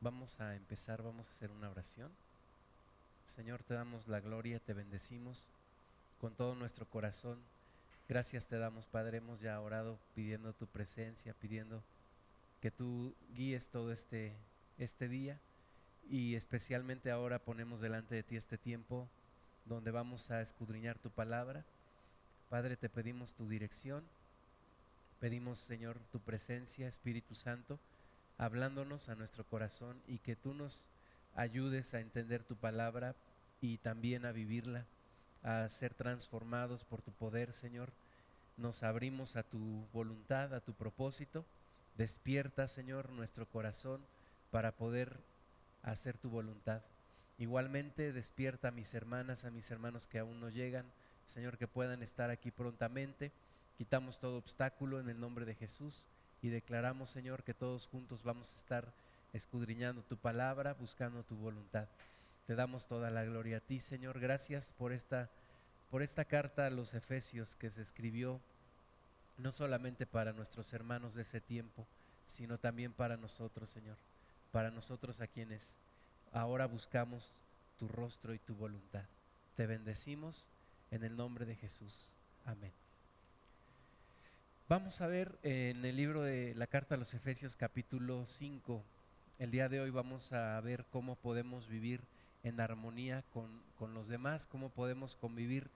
Vamos a empezar, vamos a hacer una oración. Señor, te damos la gloria, te bendecimos con todo nuestro corazón. Gracias te damos, Padre. Hemos ya orado pidiendo tu presencia, pidiendo que tú guíes todo este, este día y especialmente ahora ponemos delante de ti este tiempo donde vamos a escudriñar tu palabra. Padre, te pedimos tu dirección, pedimos, Señor, tu presencia, Espíritu Santo, hablándonos a nuestro corazón y que tú nos ayudes a entender tu palabra y también a vivirla, a ser transformados por tu poder, Señor. Nos abrimos a tu voluntad, a tu propósito. Despierta, Señor, nuestro corazón para poder hacer tu voluntad. Igualmente despierta a mis hermanas, a mis hermanos que aún no llegan, Señor, que puedan estar aquí prontamente. Quitamos todo obstáculo en el nombre de Jesús y declaramos, Señor, que todos juntos vamos a estar escudriñando tu palabra, buscando tu voluntad. Te damos toda la gloria a ti, Señor. Gracias por esta por esta carta a los Efesios que se escribió no solamente para nuestros hermanos de ese tiempo, sino también para nosotros, Señor, para nosotros a quienes ahora buscamos tu rostro y tu voluntad. Te bendecimos en el nombre de Jesús. Amén. Vamos a ver en el libro de la carta a los Efesios capítulo 5. El día de hoy vamos a ver cómo podemos vivir en armonía con, con los demás, cómo podemos convivir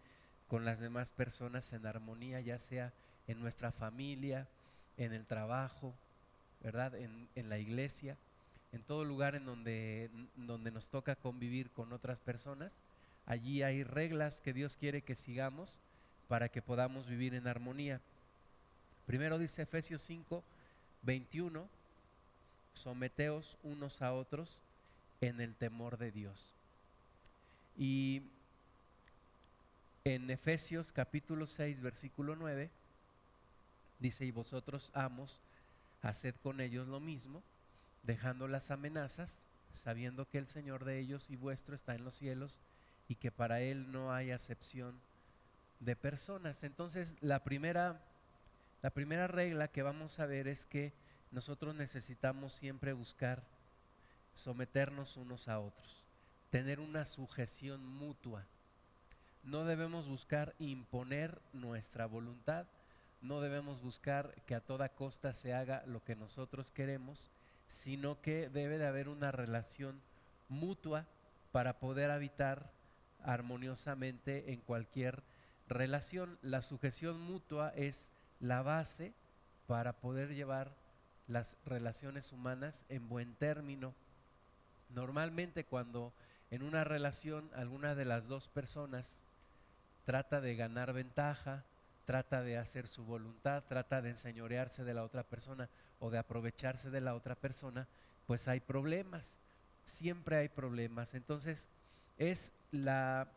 con las demás personas en armonía, ya sea en nuestra familia, en el trabajo, ¿verdad? En, en la iglesia en todo lugar en donde, donde nos toca convivir con otras personas, allí hay reglas que Dios quiere que sigamos para que podamos vivir en armonía. Primero dice Efesios 5, 21, someteos unos a otros en el temor de Dios. Y en Efesios capítulo 6, versículo 9, dice, y vosotros amos, haced con ellos lo mismo dejando las amenazas, sabiendo que el Señor de ellos y vuestro está en los cielos y que para Él no hay acepción de personas. Entonces, la primera, la primera regla que vamos a ver es que nosotros necesitamos siempre buscar someternos unos a otros, tener una sujeción mutua. No debemos buscar imponer nuestra voluntad, no debemos buscar que a toda costa se haga lo que nosotros queremos, sino que debe de haber una relación mutua para poder habitar armoniosamente en cualquier relación. La sujeción mutua es la base para poder llevar las relaciones humanas en buen término. Normalmente cuando en una relación alguna de las dos personas trata de ganar ventaja, trata de hacer su voluntad, trata de enseñorearse de la otra persona o de aprovecharse de la otra persona, pues hay problemas, siempre hay problemas. Entonces, es la,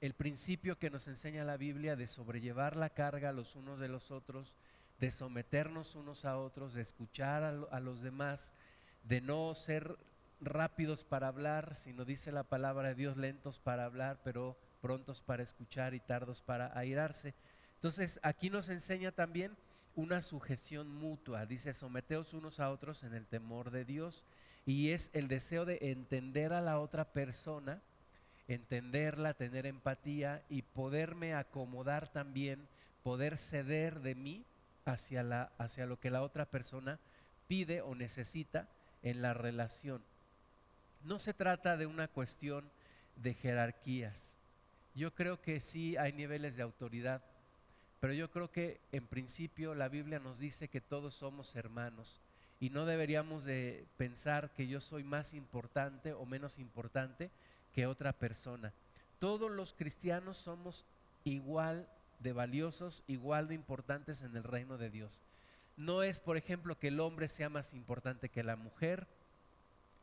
el principio que nos enseña la Biblia de sobrellevar la carga los unos de los otros, de someternos unos a otros, de escuchar a, los demás, de no ser rápidos para hablar, sino dice la palabra de Dios, lentos para hablar, pero prontos para escuchar y tardos para airarse. Entonces, aquí nos enseña también una sujeción mutua. Dice, someteos unos a otros en el temor de Dios. Y es el deseo de entender a la otra persona, entenderla, tener empatía y poderme acomodar también, poder ceder de mí hacia, la, hacia lo que la otra persona pide o necesita en la relación. No se trata de una cuestión de jerarquías. Yo creo que sí hay niveles de autoridad pero yo creo que en principio la Biblia nos dice que todos somos hermanos y no deberíamos de pensar que yo soy más importante o menos importante que otra persona. Todos los cristianos somos igual de valiosos, igual de importantes en el reino de Dios. No es, por ejemplo, que el hombre sea más importante que la mujer,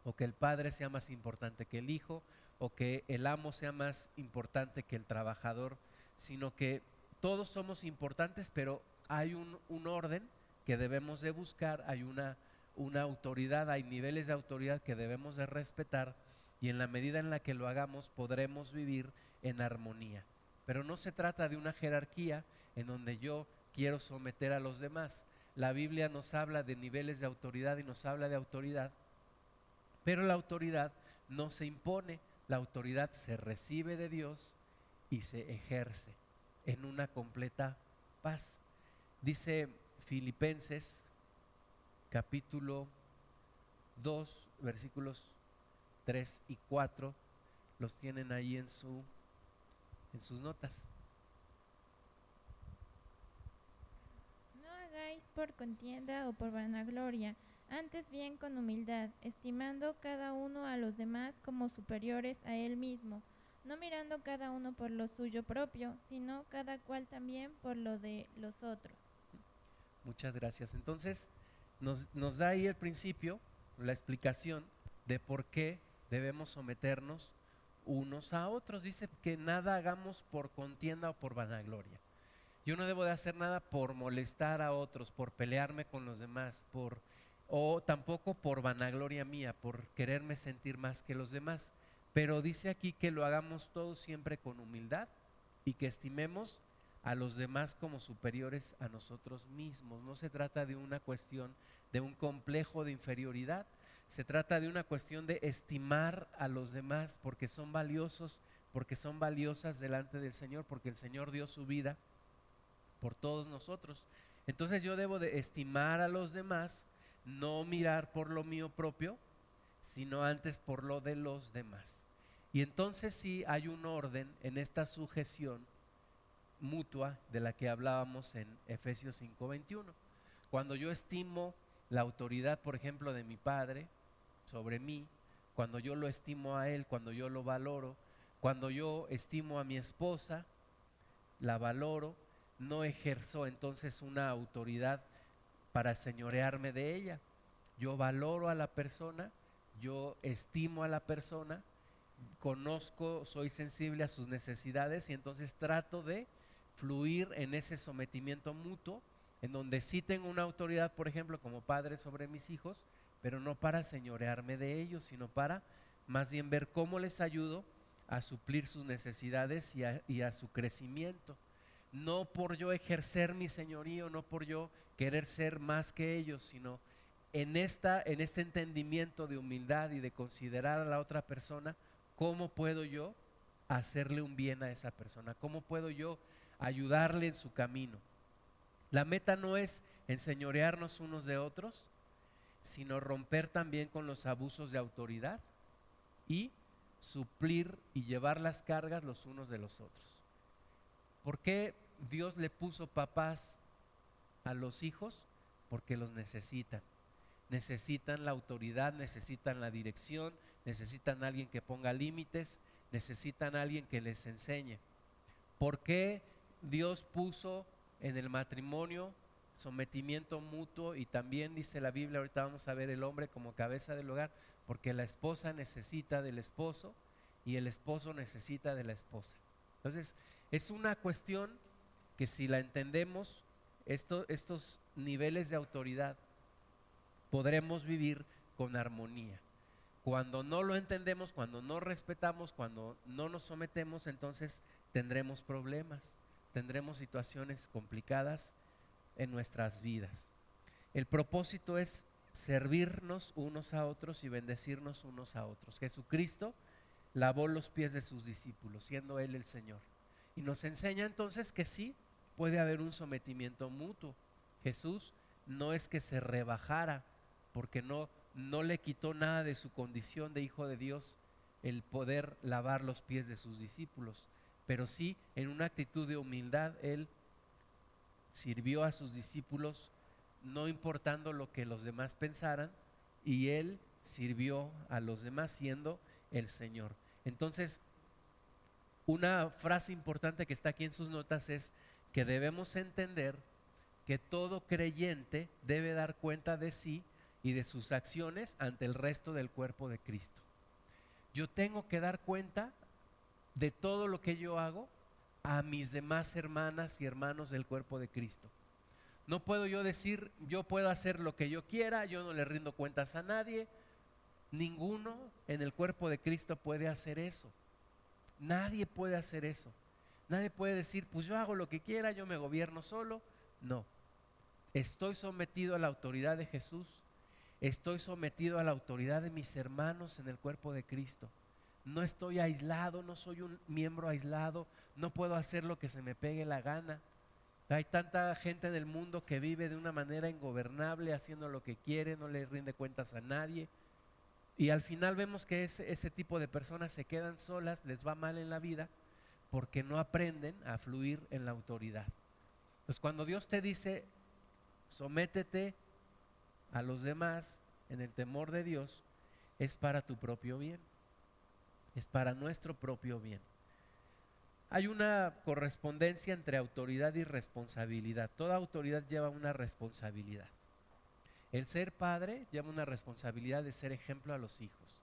o que el padre sea más importante que el hijo, o que el amo sea más importante que el trabajador, sino que todos somos importantes, pero hay un, orden que debemos de buscar, hay una, una autoridad, hay niveles de autoridad que debemos de respetar y en la medida en la que lo hagamos podremos vivir en armonía. Pero no se trata de una jerarquía en donde yo quiero someter a los demás. La Biblia nos habla de niveles de autoridad y nos habla de autoridad, Pero la autoridad no se impone, la autoridad se recibe de Dios y se ejerce en una completa paz. Dice Filipenses capítulo 2, versículos 3 y 4, los tienen ahí en, su, en sus notas. No hagáis por contienda o por vanagloria, antes bien con humildad, estimando cada uno a los demás como superiores a él mismo, no mirando cada uno por lo suyo propio, sino cada cual también por lo de los otros. Muchas gracias. Entonces, nos, nos da ahí el principio, la explicación de por qué debemos someternos unos a otros. Dice que nada hagamos por contienda o por vanagloria. Yo no debo de hacer nada por molestar a otros, por pelearme con los demás, por o tampoco por vanagloria mía, por quererme sentir más que los demás. Pero dice aquí que lo hagamos todo siempre con humildad y que estimemos a los demás como superiores a nosotros mismos. No se trata de una cuestión de un complejo de inferioridad, se trata de una cuestión de estimar a los demás porque son valiosos, porque son valiosas delante del Señor, porque el Señor dio su vida por todos nosotros. Entonces yo debo de estimar a los demás no mirar por lo mío propio, sino antes por lo de los demás. Y entonces sí hay un orden en esta sujeción mutua de la que hablábamos en Efesios 5:21. Cuando yo estimo la autoridad, por ejemplo, de mi padre sobre mí, cuando yo lo estimo a él, cuando yo lo valoro, cuando yo estimo a mi esposa, la valoro, no ejerzo entonces una autoridad para señorearme de ella. Yo valoro a la persona, yo estimo a la persona, conozco, soy sensible a sus necesidades y entonces trato de fluir en ese sometimiento mutuo, en donde sí tengo una autoridad, por ejemplo, como padre sobre mis hijos, pero no para señorearme de ellos, sino para más bien ver cómo les ayudo a suplir sus necesidades y a, su crecimiento no por yo ejercer mi señorío, no por yo querer ser más que ellos, sino en, esta, en este entendimiento de humildad y de considerar a la otra persona, ¿cómo puedo yo hacerle un bien a esa persona? ¿Cómo puedo yo ayudarle en su camino? La meta no es enseñorearnos unos de otros, sino romper también con los abusos de autoridad y suplir y llevar las cargas los unos de los otros. ¿Por qué Dios le puso papás a los hijos? Porque los necesitan. Necesitan la autoridad, necesitan la dirección, necesitan alguien que ponga límites, necesitan alguien que les enseñe. ¿Por qué Dios puso en el matrimonio sometimiento mutuo y también dice la Biblia, ahorita vamos a ver el hombre como cabeza del hogar, porque la esposa necesita del esposo y el esposo necesita de la esposa. Entonces, es una cuestión que si la entendemos, estos niveles de autoridad, podremos vivir con armonía. Cuando no lo entendemos, cuando no respetamos, cuando no nos sometemos, entonces tendremos problemas, tendremos situaciones complicadas en nuestras vidas. El propósito es servirnos unos a otros y bendecirnos unos a otros. Jesucristo lavó los pies de sus discípulos, siendo Él el Señor. Y nos enseña entonces que sí puede haber un sometimiento mutuo. Jesús no es que se rebajara, porque no, no le quitó nada de su condición de hijo de Dios el poder lavar los pies de sus discípulos, pero sí en una actitud de humildad Él sirvió a sus discípulos no importando lo que los demás pensaran y Él sirvió a los demás siendo el Señor. Entonces, una frase importante que está aquí en sus notas es que debemos entender que todo creyente debe dar cuenta de sí y de sus acciones ante el resto del cuerpo de Cristo. Yo tengo que dar cuenta de todo lo que yo hago a mis demás hermanas y hermanos del cuerpo de Cristo. No puedo yo decir, yo puedo hacer lo que yo quiera, yo no le rindo cuentas a nadie. Ninguno en el cuerpo de Cristo puede hacer eso. Nadie puede hacer eso. Nadie puede decir, pues yo hago lo que quiera, yo me gobierno solo. No. Estoy sometido a la autoridad de Jesús. Estoy sometido a la autoridad de mis hermanos en el cuerpo de Cristo. No estoy aislado, no soy un miembro aislado, no puedo hacer lo que se me pegue la gana. Hay tanta gente en el mundo que vive de una manera ingobernable, haciendo lo que quiere, no le rinde cuentas a nadie. Y al final vemos que ese, tipo de personas se quedan solas, les va mal en la vida, porque no aprenden a fluir en la autoridad. Pues cuando Dios te dice, sométete a los demás en el temor de Dios, es para tu propio bien, es para nuestro propio bien. Hay una correspondencia entre autoridad y responsabilidad. Toda autoridad lleva una responsabilidad. El ser padre lleva una responsabilidad de ser ejemplo a los hijos.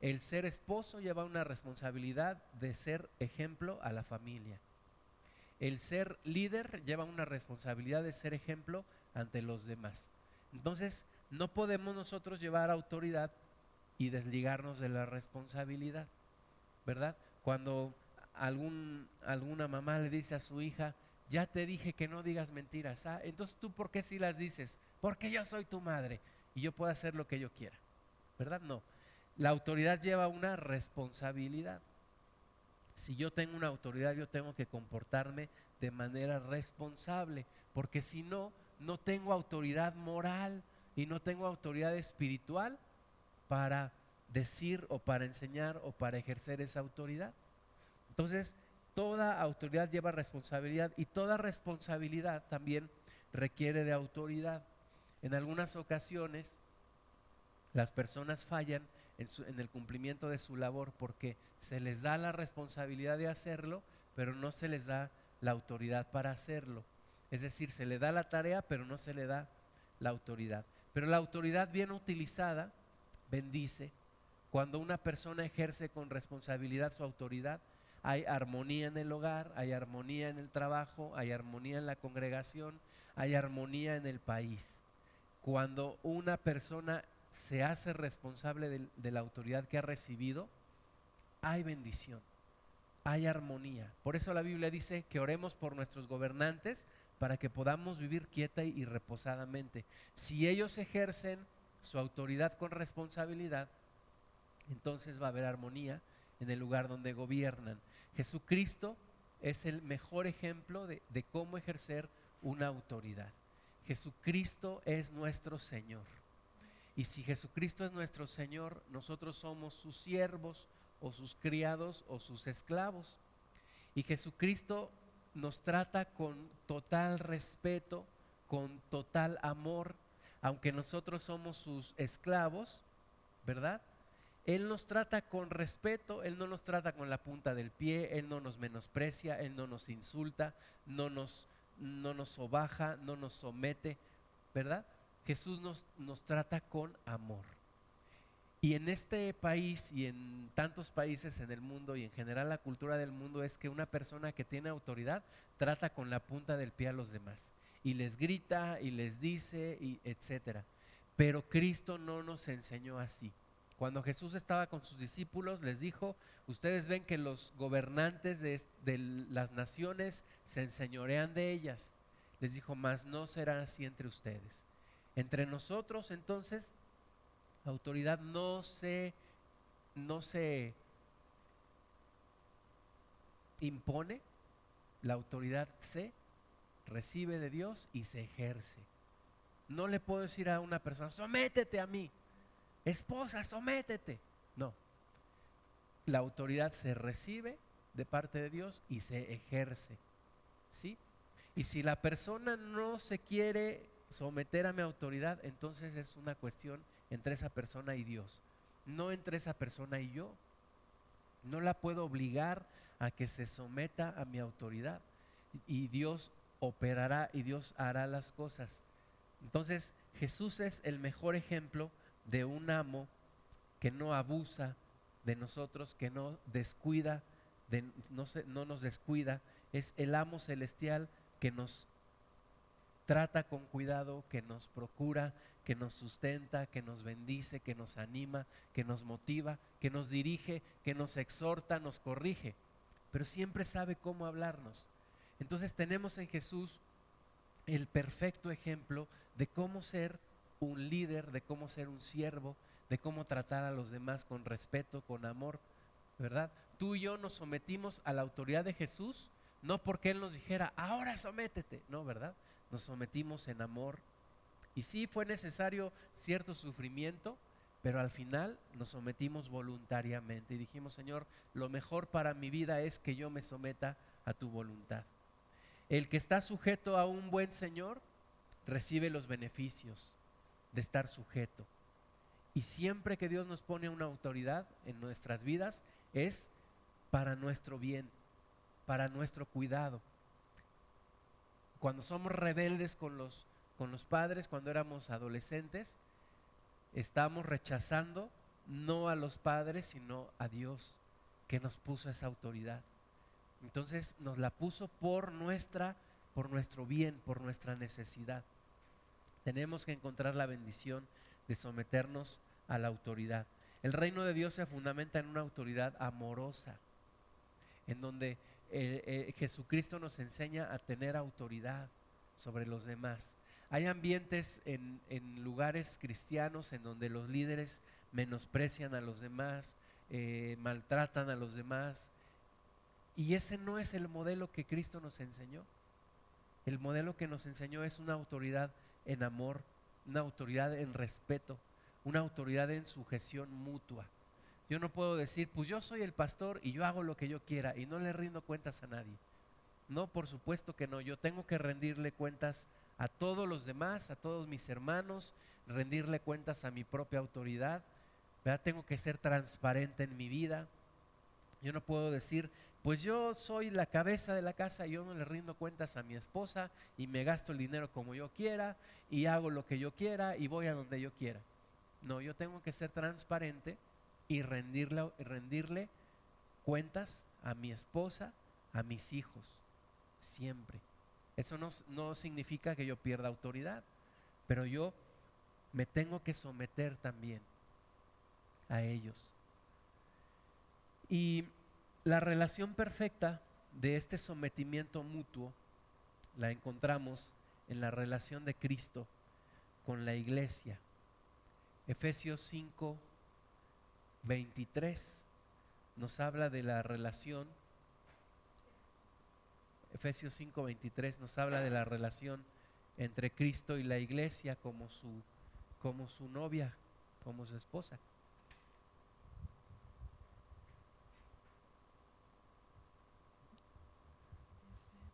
El ser esposo lleva una responsabilidad de ser ejemplo a la familia. El ser líder lleva una responsabilidad de ser ejemplo ante los demás. Entonces, no podemos nosotros llevar autoridad y desligarnos de la responsabilidad, ¿verdad? Cuando algún, alguna mamá le dice a su hija, ya te dije que no digas mentiras, ¿ah? entonces tú por qué si las dices? Porque yo soy tu madre y yo puedo hacer lo que yo quiera, ¿verdad? No, la autoridad lleva una responsabilidad. Si yo tengo una autoridad, yo tengo que comportarme de manera responsable, porque si no, no tengo autoridad moral y no tengo autoridad espiritual para decir o para enseñar o para ejercer esa autoridad. Entonces, toda autoridad lleva responsabilidad y toda responsabilidad también requiere de autoridad. En algunas ocasiones, las personas fallan en, el cumplimiento de su labor porque se les da la responsabilidad de hacerlo, pero no se les da la autoridad para hacerlo. Es decir, se le da la tarea, pero no se le da la autoridad. Pero la autoridad bien utilizada bendice. Cuando una persona ejerce con responsabilidad su autoridad, hay armonía en el hogar, hay armonía en el trabajo, hay armonía en la congregación, hay armonía en el país. Cuando una persona se hace responsable de, la autoridad que ha recibido, hay bendición, hay armonía. Por eso la Biblia dice que oremos por nuestros gobernantes para que podamos vivir quieta y reposadamente. Si ellos ejercen su autoridad con responsabilidad, entonces va a haber armonía en el lugar donde gobiernan. Jesucristo es el mejor ejemplo de, cómo ejercer una autoridad. Jesucristo es nuestro Señor. Y si Jesucristo es nuestro Señor, nosotros somos sus siervos o sus criados o sus esclavos. Y Jesucristo nos trata con total respeto, con total amor, aunque nosotros somos sus esclavos, ¿verdad? Él nos trata con respeto, Él no nos trata con la punta del pie, Él no nos menosprecia, Él no nos insulta, no nos, no nos sobaja, no nos somete, ¿verdad? Jesús nos, nos trata con amor. Y en este país y en tantos países en el mundo y en general la cultura del mundo es que una persona que tiene autoridad trata con la punta del pie a los demás y les grita y les dice y etcétera. Pero Cristo no nos enseñó así. Cuando Jesús estaba con sus discípulos les dijo, ustedes ven que los gobernantes de, de las naciones se enseñorean de ellas. Les dijo, mas no será así entre ustedes. Entre nosotros entonces autoridad no se, no se impone, la autoridad se recibe de Dios y se ejerce. No le puedo decir a una persona, sométete a mí, esposa, sométete. No, la autoridad se recibe de parte de Dios y se ejerce. ¿Sí? Y si la persona no se quiere someter a mi autoridad, entonces es una cuestión entre esa persona y Dios, no entre esa persona y yo. No la puedo obligar a que se someta a mi autoridad y Dios operará y Dios hará las cosas. Entonces Jesús es el mejor ejemplo de un amo que no abusa de nosotros, que no descuida, de, no, no nos descuida, es el amo celestial que nos trata con cuidado, que nos procura, que nos sustenta, que nos bendice, que nos anima, que nos motiva, que nos dirige, que nos exhorta, nos corrige, pero siempre sabe cómo hablarnos. Entonces tenemos en Jesús el perfecto ejemplo de cómo ser un líder, de cómo ser un siervo, de cómo tratar a los demás con respeto, con amor, ¿verdad? Tú y yo nos sometimos a la autoridad de Jesús, no porque Él nos dijera, ahora sométete, no, ¿verdad? Nos sometimos en amor. Y sí fue necesario cierto sufrimiento, pero al final nos sometimos voluntariamente y dijimos, Señor, lo mejor para mi vida es que yo me someta a tu voluntad. El que está sujeto a un buen Señor recibe los beneficios de estar sujeto. Y siempre que Dios nos pone una autoridad en nuestras vidas es para nuestro bien, para nuestro cuidado. Cuando somos rebeldes con los, con los padres, cuando éramos adolescentes, estamos rechazando no a los padres, sino a Dios que nos puso esa autoridad. Entonces nos la puso por nuestra por nuestro bien, por nuestra necesidad. Tenemos que encontrar la bendición de someternos a la autoridad. El reino de Dios se fundamenta en una autoridad amorosa, en donde eh, eh, Jesucristo nos enseña a tener autoridad sobre los demás. Hay ambientes en, lugares cristianos en donde los líderes menosprecian a los demás, eh, maltratan a los demás, y ese no es el modelo que Cristo nos enseñó. El modelo que nos enseñó es una autoridad en amor, una autoridad en respeto, una autoridad en sujeción mutua. Yo no puedo decir, pues yo soy el pastor y yo hago lo que yo quiera y no le rindo cuentas a nadie. No, por supuesto que no. Yo tengo que rendirle cuentas a todos los demás, a todos mis hermanos, rendirle cuentas a mi propia autoridad. Tengo que ser transparente en mi vida. Yo no puedo decir, pues yo soy la cabeza de la casa y yo no le rindo cuentas a mi esposa y me gasto el dinero como yo quiera y hago lo que yo quiera y voy a donde yo quiera. No, yo tengo que ser transparente y rendirle, rendirle cuentas a mi esposa, a mis hijos, siempre. Eso no, no significa que yo pierda autoridad, pero yo me tengo que someter también a ellos. Y la relación perfecta de este sometimiento mutuo la encontramos en la relación de Cristo con la iglesia. Efesios 5, 23 nos habla de la relación. Efesios 5, 23 nos habla de la relación entre Cristo y la iglesia como su, como su novia, como su esposa.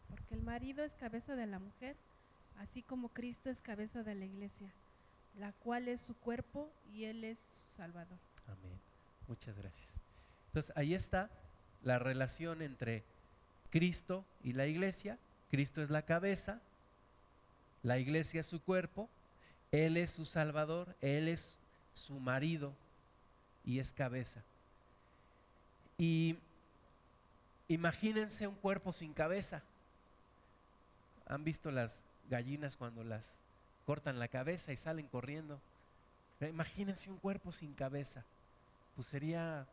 Porque el marido es cabeza de la mujer, así como Cristo es cabeza de la iglesia, la cual es su cuerpo y Él es su Salvador. Amén. Muchas gracias. Entonces, ahí está la relación entre Cristo y la iglesia. Cristo es la cabeza, la iglesia es su cuerpo, Él es su Salvador, Él es su marido y es cabeza. Y imagínense un cuerpo sin cabeza. ¿Han visto las gallinas cuando las cortan la cabeza y salen corriendo? Imagínense un cuerpo sin cabeza. Pues sería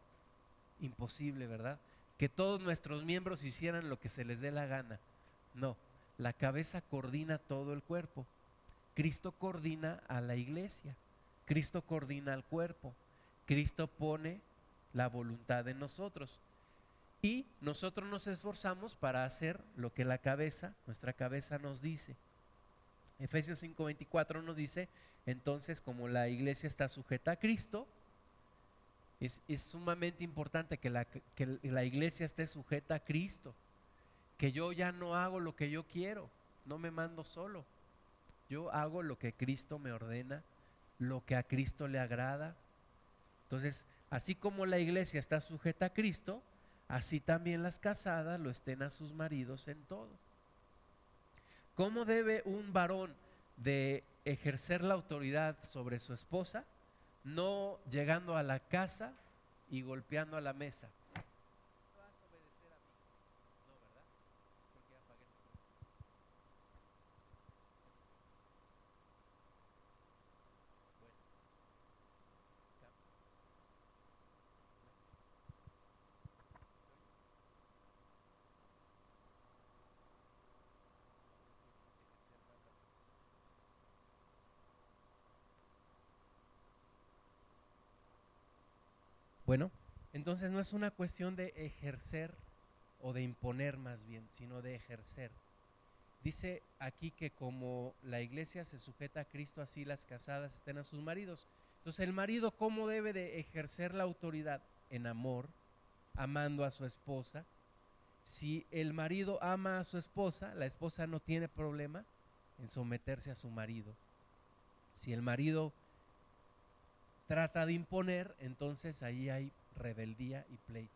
imposible, ¿verdad? Que todos nuestros miembros hicieran lo que se les dé la gana. No, la cabeza coordina todo el cuerpo. Cristo coordina a la iglesia. Cristo coordina al cuerpo. Cristo pone la voluntad en nosotros. Y nosotros nos esforzamos para hacer lo que la cabeza, nuestra cabeza nos dice. Efesios 5:24 nos dice, entonces como la iglesia está sujeta a Cristo, es, sumamente importante que la, que la iglesia esté sujeta a Cristo, que yo ya no hago lo que yo quiero, no me mando solo, yo hago lo que Cristo me ordena, lo que a Cristo le agrada. Entonces, así como la iglesia está sujeta a Cristo, así también las casadas lo estén a sus maridos en todo. ¿Cómo debe un varón de ejercer la autoridad sobre su esposa? no llegando a la casa y golpeando a la mesa. Bueno, entonces no es una cuestión de ejercer o de imponer más bien, sino de ejercer. Dice aquí que como la iglesia se sujeta a Cristo, así las casadas estén a sus maridos. Entonces el marido, ¿cómo debe de ejercer la autoridad? En amor, amando a su esposa. Si el marido ama a su esposa, la esposa no tiene problema en someterse a su marido. Si el marido trata de imponer, entonces ahí hay rebeldía y pleito.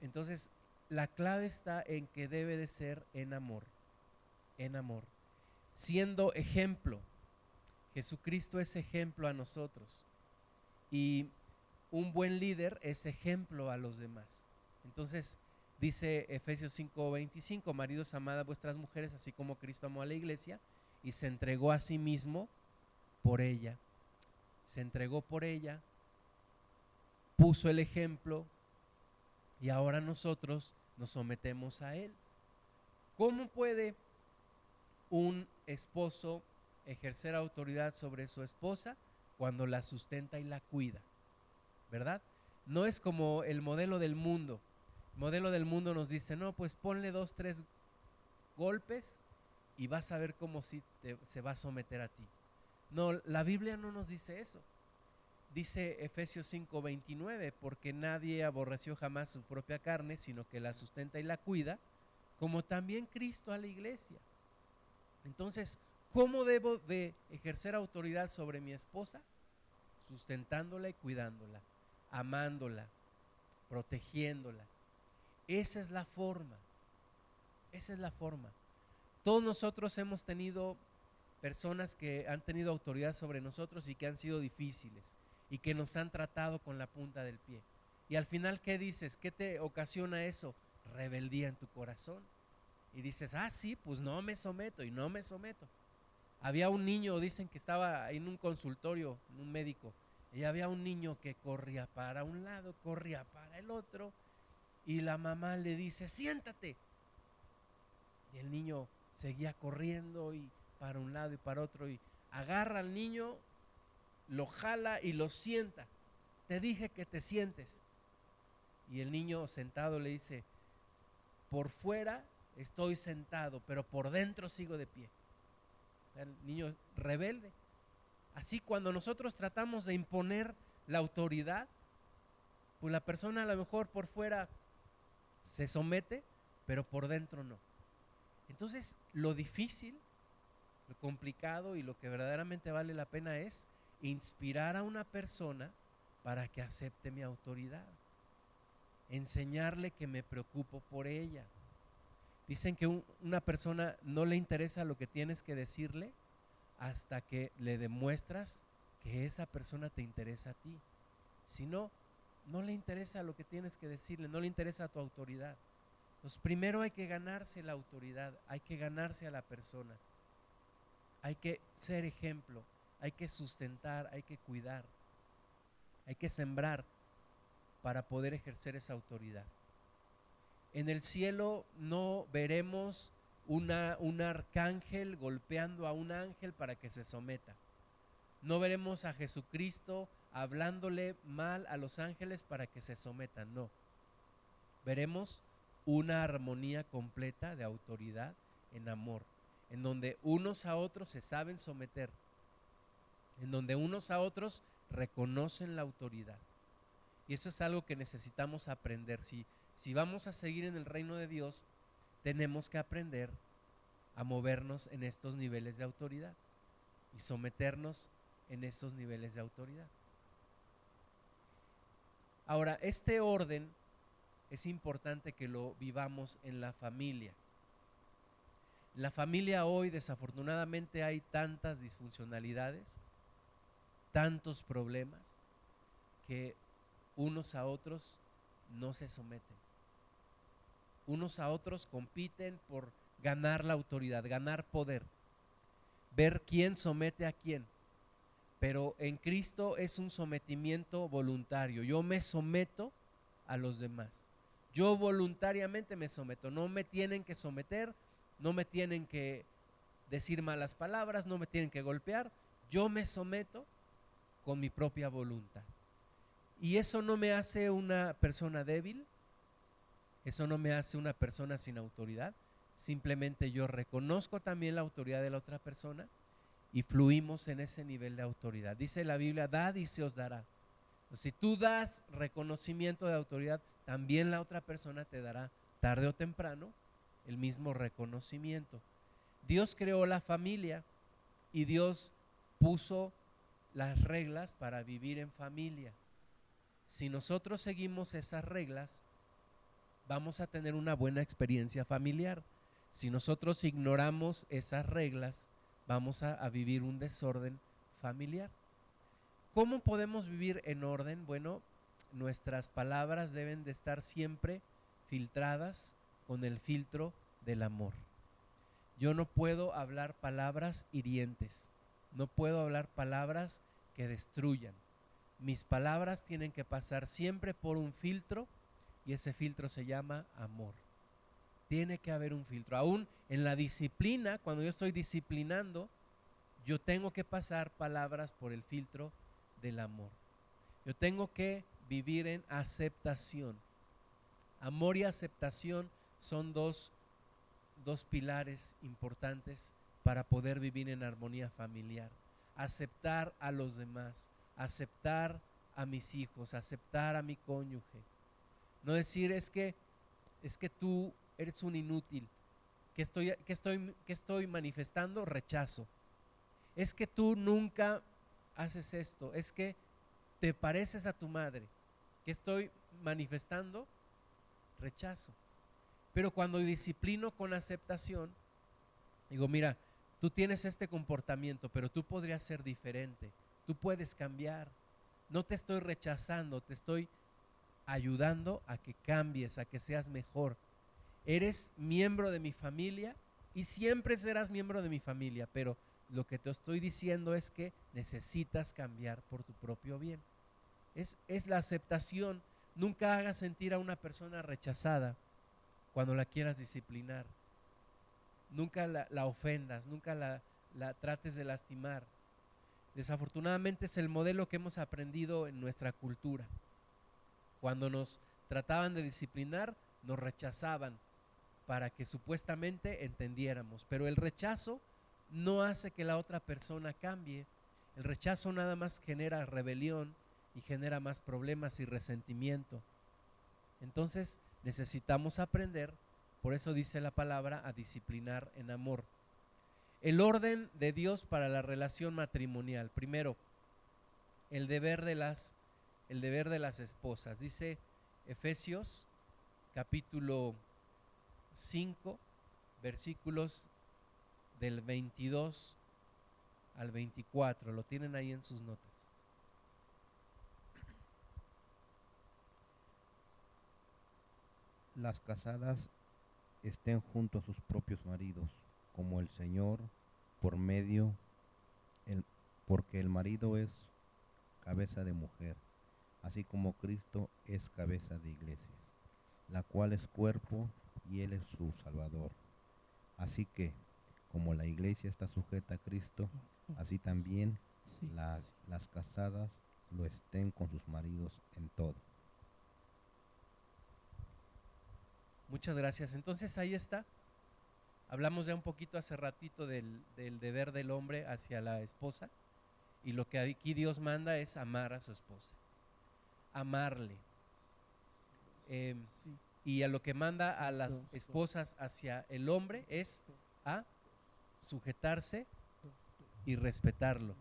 Entonces, la clave está en que debe de ser en amor, en amor, siendo ejemplo. Jesucristo es ejemplo a nosotros y un buen líder es ejemplo a los demás. Entonces, dice Efesios 5:25, maridos amad a vuestras mujeres, así como Cristo amó a la iglesia y se entregó a sí mismo por ella. Se entregó por ella, puso el ejemplo y ahora nosotros nos sometemos a él. ¿Cómo puede un esposo ejercer autoridad sobre su esposa cuando la sustenta y la cuida? ¿Verdad? No es como el modelo del mundo. El modelo del mundo nos dice, no, pues ponle dos, tres golpes y vas a ver cómo si se va a someter a ti. No, la Biblia no nos dice eso. Dice Efesios 5:29, porque nadie aborreció jamás su propia carne, sino que la sustenta y la cuida, como también Cristo a la iglesia. Entonces, ¿cómo debo de ejercer autoridad sobre mi esposa? Sustentándola y cuidándola, amándola, protegiéndola. Esa es la forma. Esa es la forma. Todos nosotros hemos tenido personas que han tenido autoridad sobre nosotros y que han sido difíciles y que nos han tratado con la punta del pie. Y al final, ¿qué dices? ¿Qué te ocasiona eso? Rebeldía en tu corazón. Y dices, ah, sí, pues no me someto y no me someto. Había un niño, dicen que estaba en un consultorio, en un médico, y había un niño que corría para un lado, corría para el otro, y la mamá le dice, siéntate. Y el niño seguía corriendo y para un lado y para otro y agarra al niño, lo jala y lo sienta. Te dije que te sientes. Y el niño sentado le dice, por fuera estoy sentado, pero por dentro sigo de pie. El niño rebelde. Así cuando nosotros tratamos de imponer la autoridad, pues la persona a lo mejor por fuera se somete, pero por dentro no. Entonces, lo difícil lo complicado y lo que verdaderamente vale la pena es inspirar a una persona para que acepte mi autoridad. Enseñarle que me preocupo por ella. Dicen que una persona no le interesa lo que tienes que decirle hasta que le demuestras que esa persona te interesa a ti. Si no, no le interesa lo que tienes que decirle, no le interesa tu autoridad. Pues primero hay que ganarse la autoridad, hay que ganarse a la persona. Hay que ser ejemplo, hay que sustentar, hay que cuidar, hay que sembrar para poder ejercer esa autoridad. En el cielo no veremos un arcángel golpeando a un ángel para que se someta. No veremos a Jesucristo hablándole mal a los ángeles para que se sometan, no. Veremos una armonía completa de autoridad en amor en donde unos a otros se saben someter, en donde unos a otros reconocen la autoridad. Y eso es algo que necesitamos aprender. Si, si vamos a seguir en el reino de Dios, tenemos que aprender a movernos en estos niveles de autoridad y someternos en estos niveles de autoridad. Ahora, este orden es importante que lo vivamos en la familia la familia hoy desafortunadamente hay tantas disfuncionalidades, tantos problemas, que unos a otros no se someten. Unos a otros compiten por ganar la autoridad, ganar poder, ver quién somete a quién. Pero en Cristo es un sometimiento voluntario. Yo me someto a los demás. Yo voluntariamente me someto. No me tienen que someter, no me tienen que decir malas palabras, no me tienen que golpear, yo me someto con mi propia voluntad. Y eso no me hace una persona débil, eso no me hace una persona sin autoridad, simplemente yo reconozco también la autoridad de la otra persona y fluimos en ese nivel de autoridad. Dice la Biblia, dad y se os dará. Si tú das reconocimiento de autoridad, también la otra persona te dará tarde o temprano el mismo reconocimiento. Dios creó la familia y Dios puso las reglas para vivir en familia. Si nosotros seguimos esas reglas, vamos a tener una buena experiencia familiar. Si nosotros ignoramos esas reglas, vamos a, vivir un desorden familiar. ¿Cómo podemos vivir en orden? Bueno, nuestras palabras deben de estar siempre filtradas con el filtro del amor. Yo no puedo hablar palabras hirientes, no puedo hablar palabras que destruyan. Mis palabras tienen que pasar siempre por un filtro y ese filtro se llama amor. Tiene que haber un filtro. Aún en la disciplina, cuando yo estoy disciplinando, yo tengo que pasar palabras por el filtro del amor. Yo tengo que vivir en aceptación. Amor y aceptación son dos, dos pilares importantes para poder vivir en armonía familiar. Aceptar a los demás, aceptar a mis hijos, aceptar a mi cónyuge. No decir es que es que tú eres un inútil, que estoy, estoy, que estoy manifestando rechazo. Es que tú nunca haces esto, es que te pareces a tu madre, que estoy manifestando rechazo. Pero cuando disciplino con aceptación, digo, mira, tú tienes este comportamiento, pero tú podrías ser diferente, tú puedes cambiar. No te estoy rechazando, te estoy ayudando a que cambies, a que seas mejor. Eres miembro de mi familia y siempre serás miembro de mi familia, pero lo que te estoy diciendo es que necesitas cambiar por tu propio bien. Es, es la aceptación. Nunca hagas sentir a una persona rechazada cuando la quieras disciplinar. Nunca la, ofendas, nunca la, trates de lastimar. Desafortunadamente es el modelo que hemos aprendido en nuestra cultura. Cuando nos trataban de disciplinar, nos rechazaban para que supuestamente entendiéramos. Pero el rechazo no hace que la otra persona cambie. El rechazo nada más genera rebelión y genera más problemas y resentimiento. Entonces necesitamos aprender, por eso dice la palabra, a disciplinar en amor. El orden de Dios para la relación matrimonial. Primero, el deber de las, el deber de las esposas. Dice Efesios capítulo 5, versículos del 22 al 24. Lo tienen ahí en sus notas. Las casadas estén junto a sus propios maridos como el Señor por medio, el, porque el marido es cabeza de mujer, así como Cristo es cabeza de iglesia, la cual es cuerpo y Él es su Salvador. Así que, como la iglesia está sujeta a Cristo, así también las casadas lo estén con sus maridos en todo. Muchas gracias. Entonces ahí está. Hablamos ya un poquito hace ratito del, deber del hombre hacia la esposa y lo que aquí Dios manda es amar a su esposa, amarle. Em, y a lo que manda a las esposas hacia el hombre es a sujetarse y respetarlo.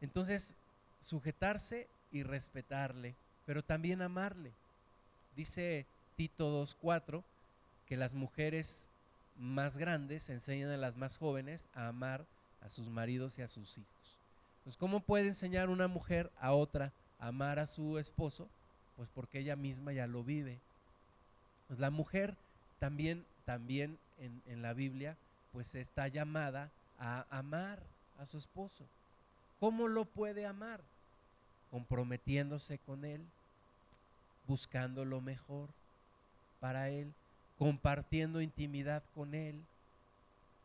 Entonces, sujetarse y respetarle, pero también amarle. Dice Tito 2.4, que las mujeres más grandes enseñan a las más jóvenes a amar a sus maridos y a sus hijos. Pues ¿cómo puede enseñar una mujer a otra a amar a su esposo? Pues porque ella misma ya lo vive. Pues la mujer también, también en, en la Biblia, pues está llamada a amar a su esposo. ¿Cómo lo puede amar? Comprometiéndose con él, buscando lo mejor, para Él, compartiendo intimidad con Él,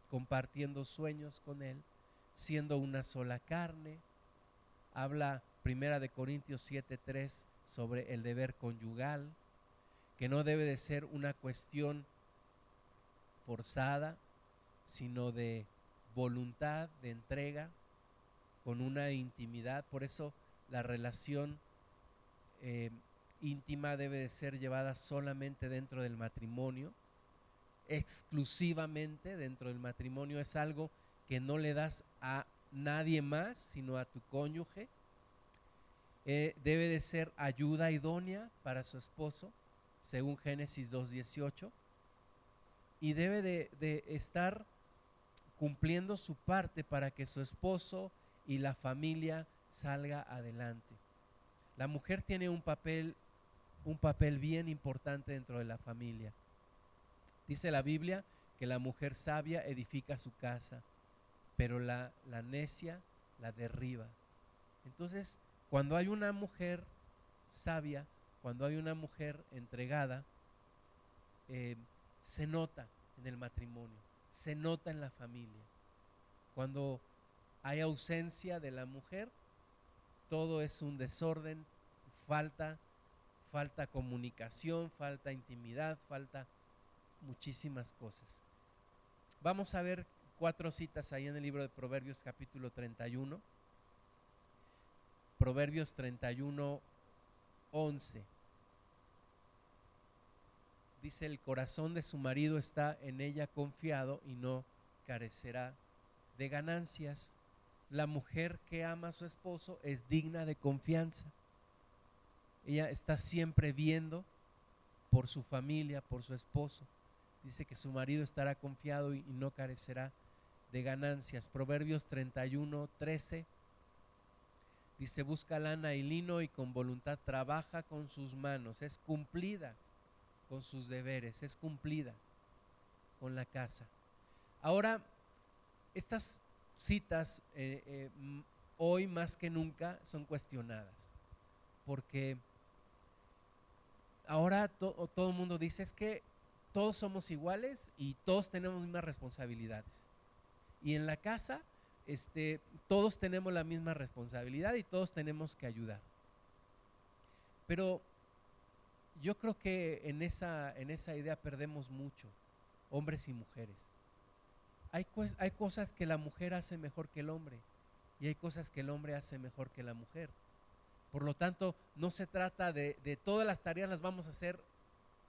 compartiendo sueños con Él, siendo una sola carne, habla Primera de Corintios 7:3 sobre el deber conyugal, que no debe de ser una cuestión forzada, sino de voluntad, de entrega, con una intimidad. Por eso la relación eh, íntima debe de ser llevada solamente dentro del matrimonio, exclusivamente dentro del matrimonio. Es algo que no le das a nadie más, sino a tu cónyuge. Eh, debe de ser ayuda idónea para su esposo, según Génesis 2.18, y debe de, de estar cumpliendo su parte para que su esposo y la familia salga adelante. La mujer tiene un papel, un papel bien importante dentro de la familia. Dice la Biblia que la mujer sabia edifica su casa, pero la, la necia la derriba. Entonces, cuando hay una mujer sabia, cuando hay una mujer entregada, eh, se nota en el matrimonio, se nota en la familia. Cuando hay ausencia de la mujer, todo es un desorden, falta, falta comunicación, falta intimidad, falta muchísimas cosas. Vamos a ver cuatro citas ahí en el libro de Proverbios capítulo 31. Proverbios 31, 11. Dice, el corazón de su marido está en ella confiado y no carecerá de ganancias. La mujer que ama a su esposo es digna de confianza. Ella está siempre viendo por su familia, por su esposo. Dice que su marido estará confiado y, no carecerá de ganancias. Proverbios 31, 13. Dice, busca lana y lino y con voluntad trabaja con sus manos. Es cumplida con sus deberes, es cumplida con la casa. Ahora, estas citas eh, eh, hoy más que nunca son cuestionadas, porque ahora todo el mundo dice es que todos somos iguales y todos tenemos mismas responsabilidades. Y en la casa, este, todos tenemos la misma responsabilidad y todos tenemos que ayudar. Pero yo creo que en esa, en esa idea perdemos mucho, hombres y mujeres. Hay, hay cosas que la mujer hace mejor que el hombre y hay cosas que el hombre hace mejor que la mujer. Por lo tanto, no se trata de, de todas las tareas las vamos a hacer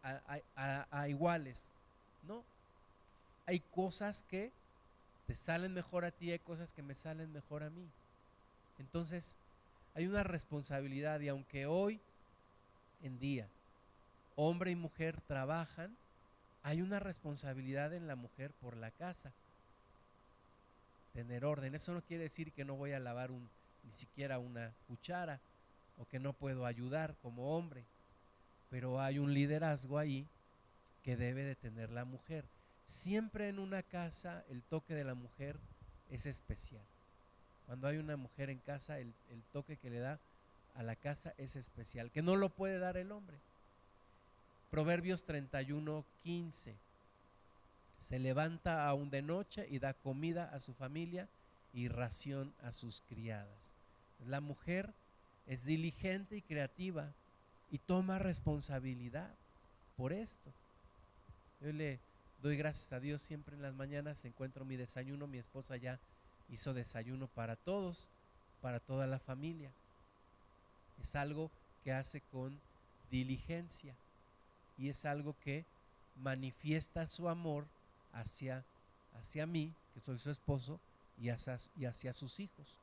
a, iguales. No. Hay cosas que te salen mejor a ti, hay cosas que me salen mejor a mí. Entonces, hay una responsabilidad y aunque hoy en día hombre y mujer trabajan, hay una responsabilidad en la mujer por la casa. Tener orden. Eso no quiere decir que no voy a lavar un, ni siquiera una cuchara o que no puedo ayudar como hombre. Pero hay un liderazgo ahí que debe de tener la mujer. Siempre en una casa el toque de la mujer es especial. Cuando hay una mujer en casa, el, el toque que le da a la casa es especial, que no lo puede dar el hombre. Proverbios 31, 15. Se levanta aún de noche y da comida a su familia y ración a sus criadas. La mujer es diligente y creativa y toma responsabilidad por esto. Yo le doy gracias a Dios siempre en las mañanas, encuentro mi desayuno, mi esposa ya hizo desayuno para todos, para toda la familia. Es algo que hace con diligencia y es algo que manifiesta su amor hacia, hacia mí, que soy su esposo, y hacia, y hacia sus hijos.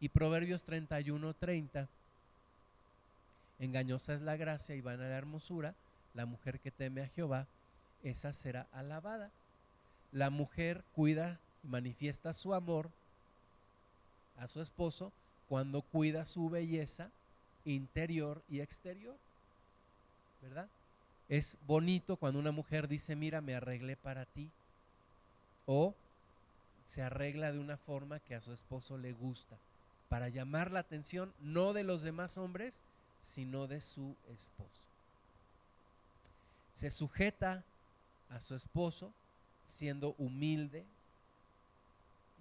Y Proverbios 31, 30, engañosa es la gracia y vana la hermosura, la mujer que teme a Jehová, esa será alabada. La mujer cuida y manifiesta su amor a su esposo cuando cuida su belleza interior y exterior. ¿verdad? Es bonito cuando una mujer dice, mira, me arreglé para ti. O se arregla de una forma que a su esposo le gusta, para llamar la atención no de los demás hombres, sino de su esposo. Se sujeta a su esposo siendo humilde.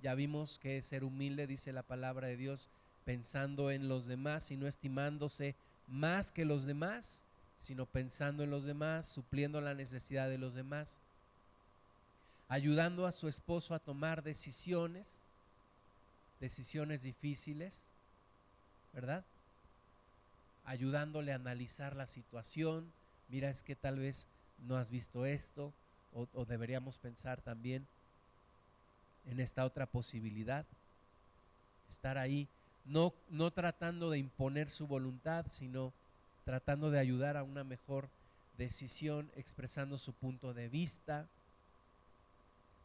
Ya vimos que ser humilde, dice la palabra de Dios, pensando en los demás y no estimándose más que los demás, sino pensando en los demás, supliendo la necesidad de los demás, ayudando a su esposo a tomar decisiones, decisiones difíciles, ¿verdad? Ayudándole a analizar la situación, mira, es que tal vez no has visto esto, o, deberíamos pensar también en esta otra posibilidad, estar ahí, no, no tratando de imponer su voluntad, sino tratando de ayudar a una mejor decisión, expresando su punto de vista.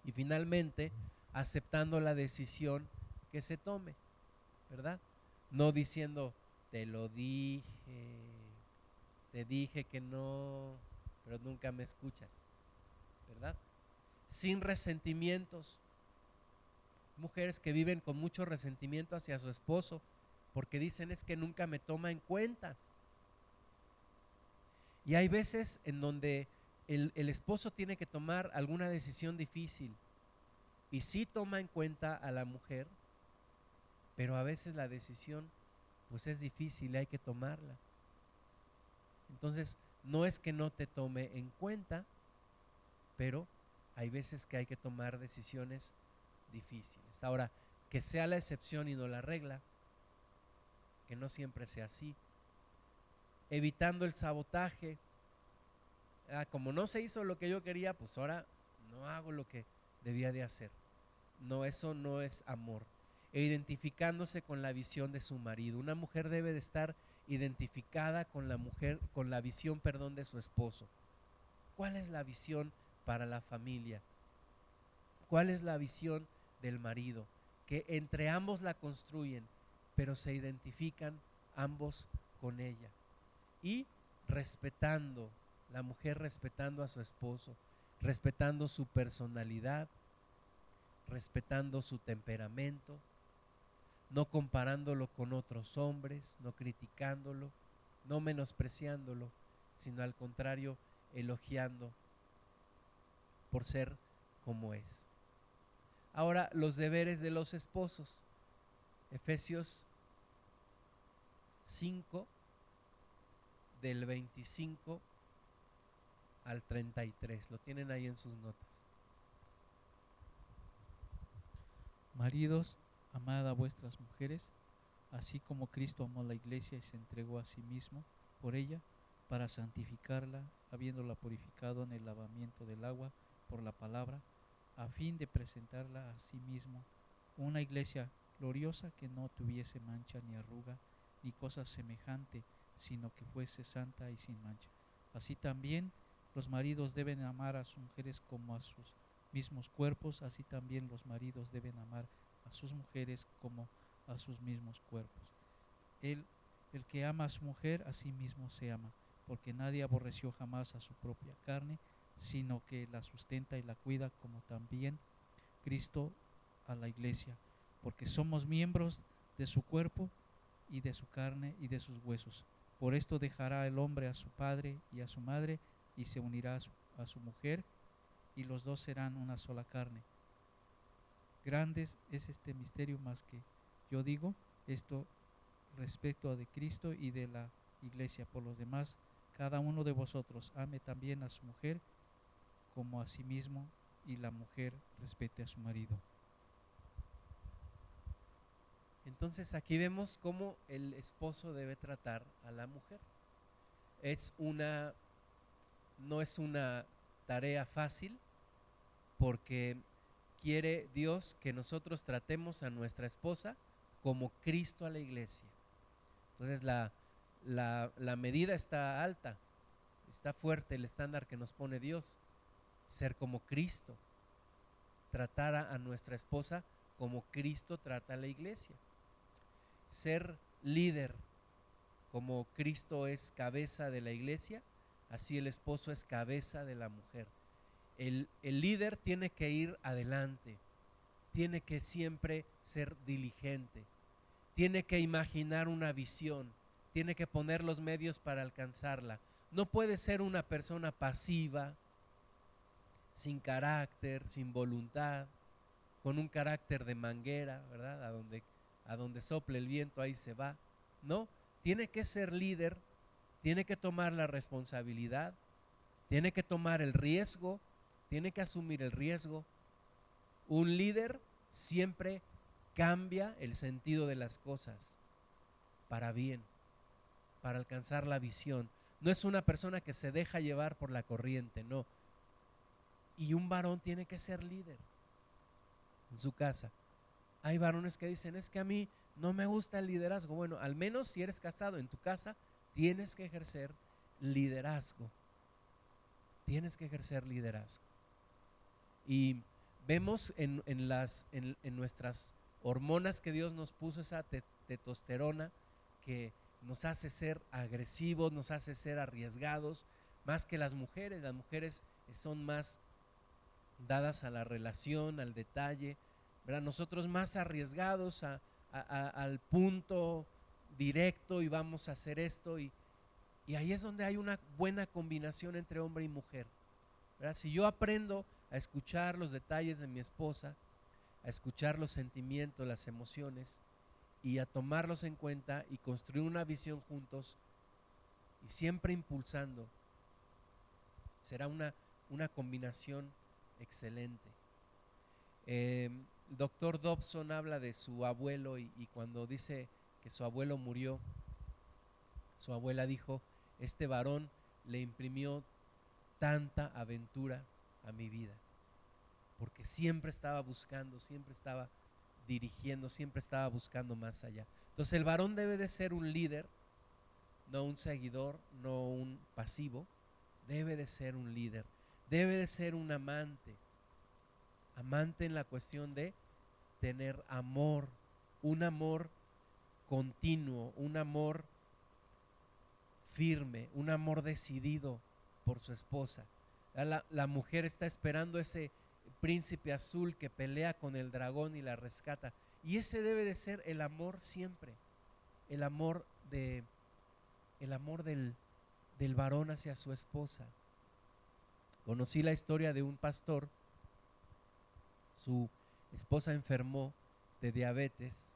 Y finalmente aceptando la decisión que se tome, ¿verdad? No diciendo, te lo dije, te dije que no, pero nunca me escuchas, ¿verdad? Sin resentimientos. Mujeres que viven con mucho resentimiento hacia su esposo porque dicen es que nunca me toma en cuenta. Y hay veces en donde el, esposo tiene que tomar alguna decisión difícil y sí toma en cuenta a la mujer, pero a veces la decisión pues es difícil y hay que tomarla. Entonces, no es que no te tome en cuenta, pero hay veces que hay que tomar decisiones difíciles. Ahora, que sea la excepción y no la regla, que no siempre sea así. Evitando el sabotaje. Ah, como no se hizo lo que yo quería, pues ahora no hago lo que debía de hacer. No, eso no es amor. E identificándose con la visión de su marido. Una mujer debe de estar identificada con la mujer, con la visión, perdón, de su esposo. ¿Cuál es la visión para la familia? ¿Cuál es la visión del marido? Que entre ambos la construyen, pero se identifican ambos con ella. Y respetando, la mujer respetando a su esposo, respetando su personalidad, respetando su temperamento, no comparándolo con otros hombres, no criticándolo, no menospreciándolo, sino al contrario, elogiando por ser como es. Ahora, los deberes de los esposos. Efesios 5, del 25 al 33. Lo tienen ahí en sus notas. Maridos, amad a vuestras mujeres, así como Cristo amó la iglesia y se entregó a sí mismo por ella, para santificarla, habiéndola purificado en el lavamiento del agua por la palabra, a fin de presentarla a sí mismo una iglesia gloriosa que no tuviese mancha ni arruga ni cosa semejante, sino que fuese santa y sin mancha. Así también los maridos deben amar a sus mujeres como a sus mismos cuerpos, así también los maridos deben amar sus mujeres como a sus mismos cuerpos. El, el que ama a su mujer, a sí mismo se ama, porque nadie aborreció jamás a su propia carne, sino que la sustenta y la cuida, como también Cristo a la iglesia, porque somos miembros de su cuerpo y de su carne y de sus huesos. Por esto dejará el hombre a su padre y a su madre y se unirá a su mujer y los dos serán una sola carne. Grandes es este misterio más que yo digo esto respecto a de Cristo y de la iglesia. Por los demás, cada uno de vosotros ame también a su mujer como a sí mismo y la mujer respete a su marido. Entonces aquí vemos cómo el esposo debe tratar a la mujer. Es una, no es una tarea fácil porque quiere Dios que nosotros tratemos a nuestra esposa como Cristo a la iglesia. Entonces la, la, la medida está alta, está fuerte el estándar que nos pone Dios, ser como Cristo, tratar a nuestra esposa como Cristo trata a la iglesia ser líder, como Cristo es cabeza de la iglesia, así el esposo es cabeza de la mujer. El, líder tiene que ir adelante, tiene que siempre ser diligente, tiene que imaginar una visión, tiene que poner los medios para alcanzarla. No puede ser una persona pasiva, sin carácter, sin voluntad, con un carácter de manguera, ¿verdad? A a donde sople el viento, ahí se va. No, tiene que ser líder, tiene que tomar la responsabilidad, tiene que tomar el riesgo, tiene que asumir el riesgo. Un líder siempre cambia el sentido de las cosas para bien, para alcanzar la visión. No es una persona que se deja llevar por la corriente, no. Y un varón tiene que ser líder en su casa. Hay varones que dicen, es que a mí no me gusta el liderazgo. Bueno, al menos si eres casado en tu casa, tienes que ejercer liderazgo. Tienes que ejercer liderazgo. Y vemos en, las, en, nuestras hormonas que Dios nos puso, esa testosterona que nos hace ser agresivos, nos hace ser arriesgados, más que las mujeres. Las mujeres son más dadas a la relación, al detalle, ¿verdad? nosotros más arriesgados al punto directo y vamos a hacer esto y, y, ahí es donde hay una buena combinación entre hombre y mujer. Si yo aprendo a escuchar los detalles de mi esposa, a escuchar los sentimientos, las emociones y a tomarlos en cuenta y construir una visión juntos y siempre impulsando, será una, una combinación excelente. Eh, doctor Dobson habla de su abuelo y, cuando dice que su abuelo murió, su abuela dijo, este varón le imprimió tanta aventura a mi vida, porque siempre estaba buscando, siempre estaba dirigiendo, siempre estaba buscando más allá. Entonces el varón debe de ser un líder, no un seguidor, no un pasivo, debe de ser un líder debe de ser un amante. Amante en la cuestión de tener amor, un amor continuo, un amor firme, un amor decidido por su esposa. La, mujer está esperando ese príncipe azul que pelea con el dragón y la rescata. Y ese debe de ser el amor siempre, el amor de el amor del, del varón hacia su esposa. Conocí la historia de un pastor, su esposa enfermó de diabetes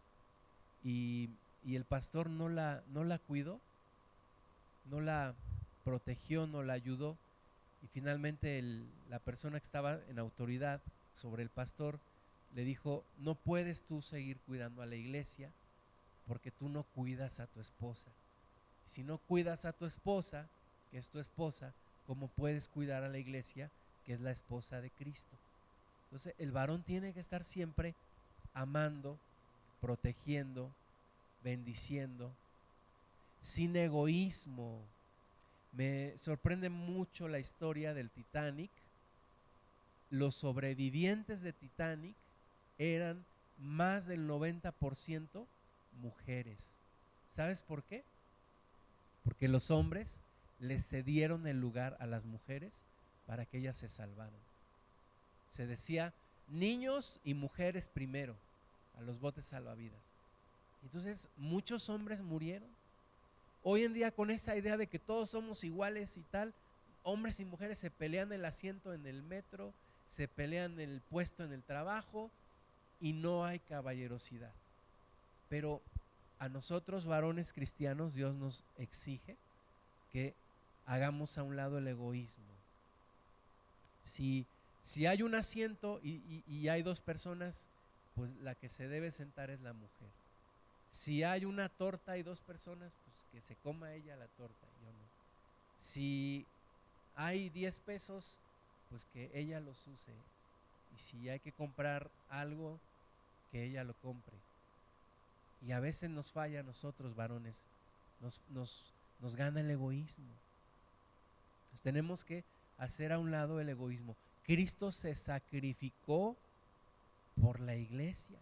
y, el pastor no la, no la cuidó, no la protegió, no la ayudó y finalmente la persona que estaba en autoridad sobre el pastor le dijo, no puedes tú seguir cuidando a la iglesia porque tú no cuidas a tu esposa. Si no cuidas a tu esposa, que es tu esposa, cómo puedes cuidar a la iglesia, que es la esposa de Cristo. Entonces, el varón tiene que estar siempre amando, protegiendo, bendiciendo, sin egoísmo. Me sorprende mucho la historia del Titanic. Los sobrevivientes de Titanic eran más del 90% mujeres. ¿Sabes por qué? Porque los hombres le cedieron el lugar a las mujeres para que ellas se salvaran. Se decía niños y mujeres primero a los botes salvavidas. Entonces muchos hombres murieron. Hoy en día con esa idea de que todos somos iguales y tal, hombres y mujeres se pelean el asiento en el metro, se pelean el puesto en el trabajo y no hay caballerosidad. Pero a nosotros varones cristianos Dios nos exige que hagamos a un lado el egoísmo. Si, si hay un asiento y, hay dos personas, pues la que se debe sentar es la mujer. Si hay una torta y dos personas, pues que se coma ella la torta, yo no. Si hay diez pesos, pues que ella los use. Y si hay que comprar algo, que ella lo compre. Y a veces nos falla a nosotros, varones, nos, nos, nos gana el egoísmo tenemos que hacer a un lado el egoísmo. Cristo se sacrificó por la iglesia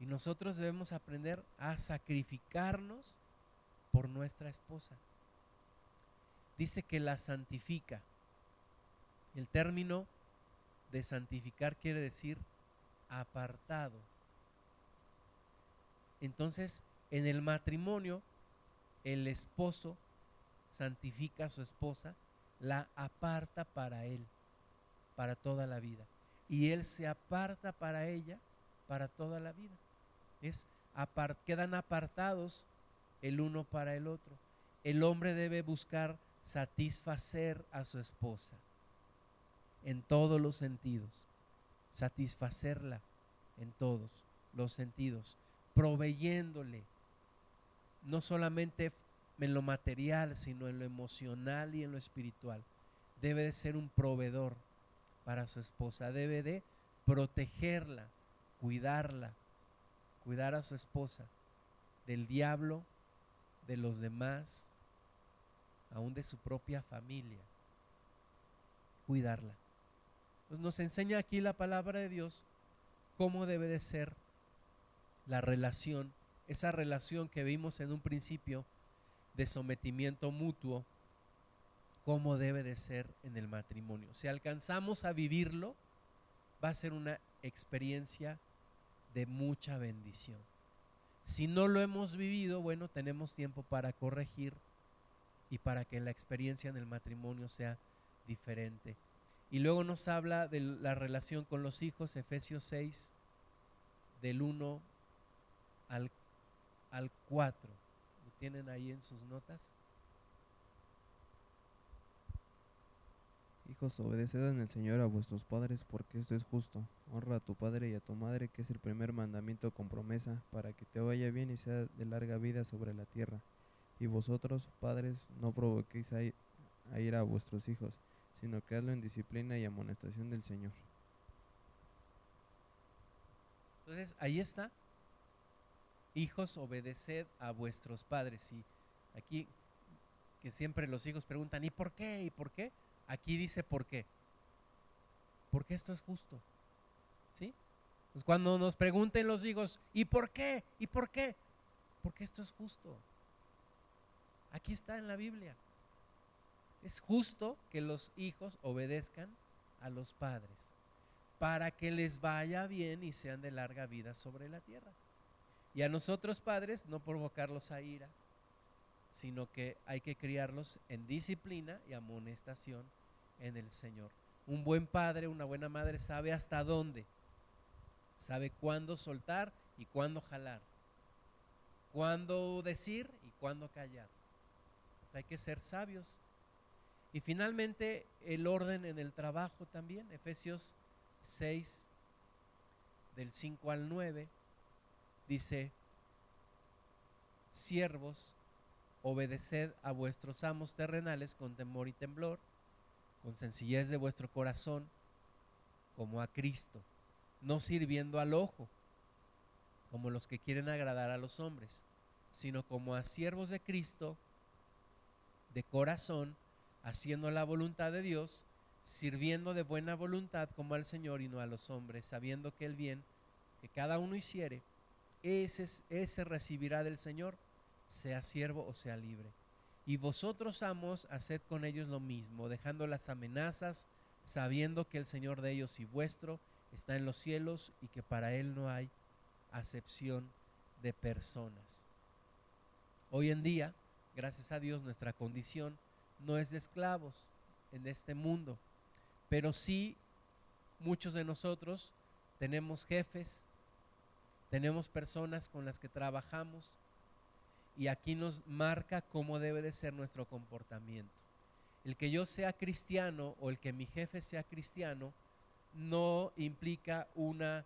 y nosotros debemos aprender a sacrificarnos por nuestra esposa. Dice que la santifica. El término de santificar quiere decir apartado. Entonces, en el matrimonio, el esposo santifica a su esposa la aparta para Él, para toda la vida. y él se aparta para ella para toda la vida. Es quedan apartados el uno para el otro. El hombre debe buscar satisfacer a su esposa en todos los sentidos, satisfacerla en todos los sentidos, proveyéndole no solamente en lo material, sino en lo emocional y en lo espiritual. Debe de ser un proveedor para su esposa, debe de protegerla, cuidarla, cuidar a su esposa del diablo, de los demás, aún de su propia familia. Cuidarla. Pues nos enseña aquí la palabra de Dios cómo debe de ser la relación, esa relación que vimos en un principio de sometimiento mutuo, cómo debe de ser en el matrimonio. Si alcanzamos a vivirlo, va a ser una experiencia de mucha bendición. Si no lo hemos vivido, bueno, tenemos tiempo para corregir y para que la experiencia en el matrimonio sea diferente. Y luego nos habla de la relación con los hijos, Efesios 6, del 1 al, al 4. ¿Lo tienen ahí en sus notas? Hijos, obedeced en el Señor a vuestros padres, porque esto es justo. Honra a tu padre y a tu madre, que es el primer mandamiento con promesa, para que te vaya bien y sea de larga vida sobre la tierra. Y vosotros, padres, no provoquéis a ir a vuestros hijos, sino creadlo en disciplina y amonestación del Señor. Entonces, ahí está. Hijos, obedeced a vuestros padres. Y aquí, que siempre los hijos preguntan, ¿y por qué? ¿Y por qué? Aquí dice por qué. Porque esto es justo. ¿Sí? Pues cuando nos pregunten los hijos, ¿y por qué? ¿Y por qué? Porque esto es justo. Aquí está en la Biblia. Es justo que los hijos obedezcan a los padres para que les vaya bien y sean de larga vida sobre la tierra. Y a nosotros padres no provocarlos a ira, sino que hay que criarlos en disciplina y amonestación en el Señor. Un buen padre, una buena madre sabe hasta dónde, sabe cuándo soltar y cuándo jalar, cuándo decir y cuándo callar. hay que ser sabios. Y finalmente el orden en el trabajo también, Efesios 6, del 5 al 9, dice, siervos, obedeced a vuestros amos terrenales con temor y temblor con sencillez de vuestro corazón, como a Cristo, no sirviendo al ojo, como los que quieren agradar a los hombres, sino como a siervos de Cristo, de corazón, haciendo la voluntad de Dios, sirviendo de buena voluntad como al Señor y no a los hombres, sabiendo que el bien que cada uno hiciere, ese, ese recibirá del Señor, sea siervo o sea libre. Y vosotros, amos, haced con ellos lo mismo, dejando las amenazas, sabiendo que el Señor de ellos y vuestro está en los cielos y que para Él no hay acepción de personas. Hoy en día, gracias a Dios, nuestra condición no es de esclavos en este mundo, pero sí muchos de nosotros tenemos jefes, tenemos personas con las que trabajamos, y aquí nos marca cómo debe de ser nuestro comportamiento. El que yo sea cristiano o el que mi jefe sea cristiano no implica una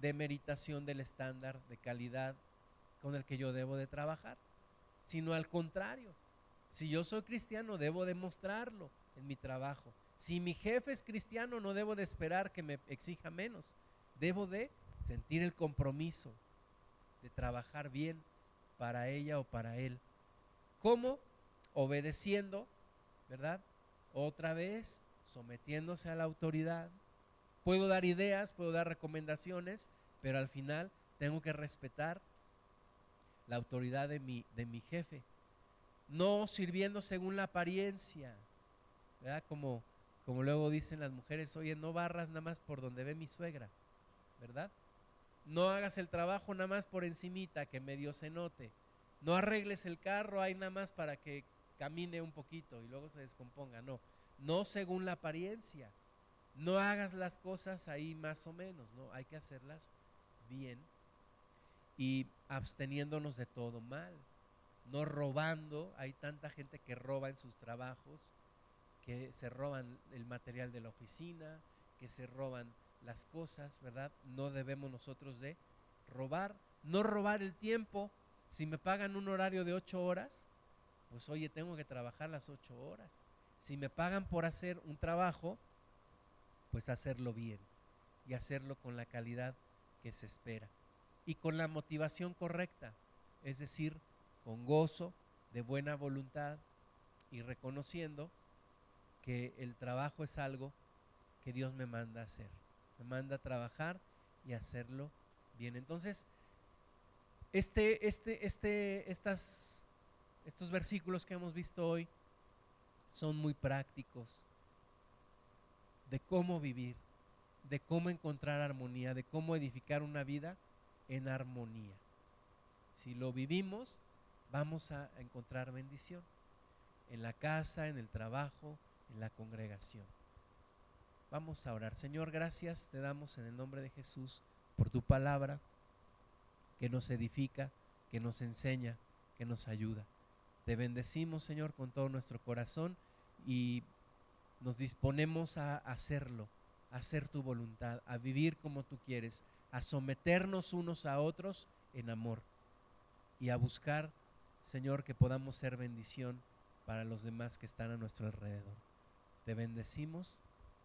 demeritación del estándar de calidad con el que yo debo de trabajar, sino al contrario. Si yo soy cristiano, debo demostrarlo en mi trabajo. Si mi jefe es cristiano, no debo de esperar que me exija menos. Debo de sentir el compromiso de trabajar bien para ella o para él. ¿Cómo? Obedeciendo, ¿verdad? Otra vez, sometiéndose a la autoridad. Puedo dar ideas, puedo dar recomendaciones, pero al final tengo que respetar la autoridad de mi, de mi jefe. No sirviendo según la apariencia, ¿verdad? Como, como luego dicen las mujeres, oye, no barras nada más por donde ve mi suegra, ¿verdad? No hagas el trabajo nada más por encimita, que medio se note. No arregles el carro ahí nada más para que camine un poquito y luego se descomponga. No, no según la apariencia. no hagas las cosas ahí más o menos, ¿no? Hay que hacerlas bien y absteniéndonos de todo mal, no robando. Hay tanta gente que roba en sus trabajos, que se roban el material de la oficina, que se roban las cosas, ¿verdad? No debemos nosotros de robar, no robar el tiempo. Si me pagan un horario de ocho horas, pues oye, tengo que trabajar las ocho horas. Si me pagan por hacer un trabajo, pues hacerlo bien y hacerlo con la calidad que se espera y con la motivación correcta, es decir, con gozo, de buena voluntad y reconociendo que el trabajo es algo que Dios me manda hacer, me manda a trabajar y hacerlo bien. Entonces, este, este, este, estas, estos versículos que hemos visto hoy son muy prácticos de cómo vivir, de cómo encontrar armonía, de cómo edificar una vida en armonía. Si lo vivimos, vamos a encontrar bendición en la casa, en el trabajo, en la congregación. Vamos a orar. Señor, gracias te damos en el nombre de Jesús por tu palabra que nos edifica, que nos enseña, que nos ayuda. Te bendecimos, Señor, con todo nuestro corazón y nos disponemos a hacerlo, a hacer tu voluntad, a vivir como tú quieres, a someternos unos a otros en amor y a buscar, Señor, que podamos ser bendición para los demás que están a nuestro alrededor. Te bendecimos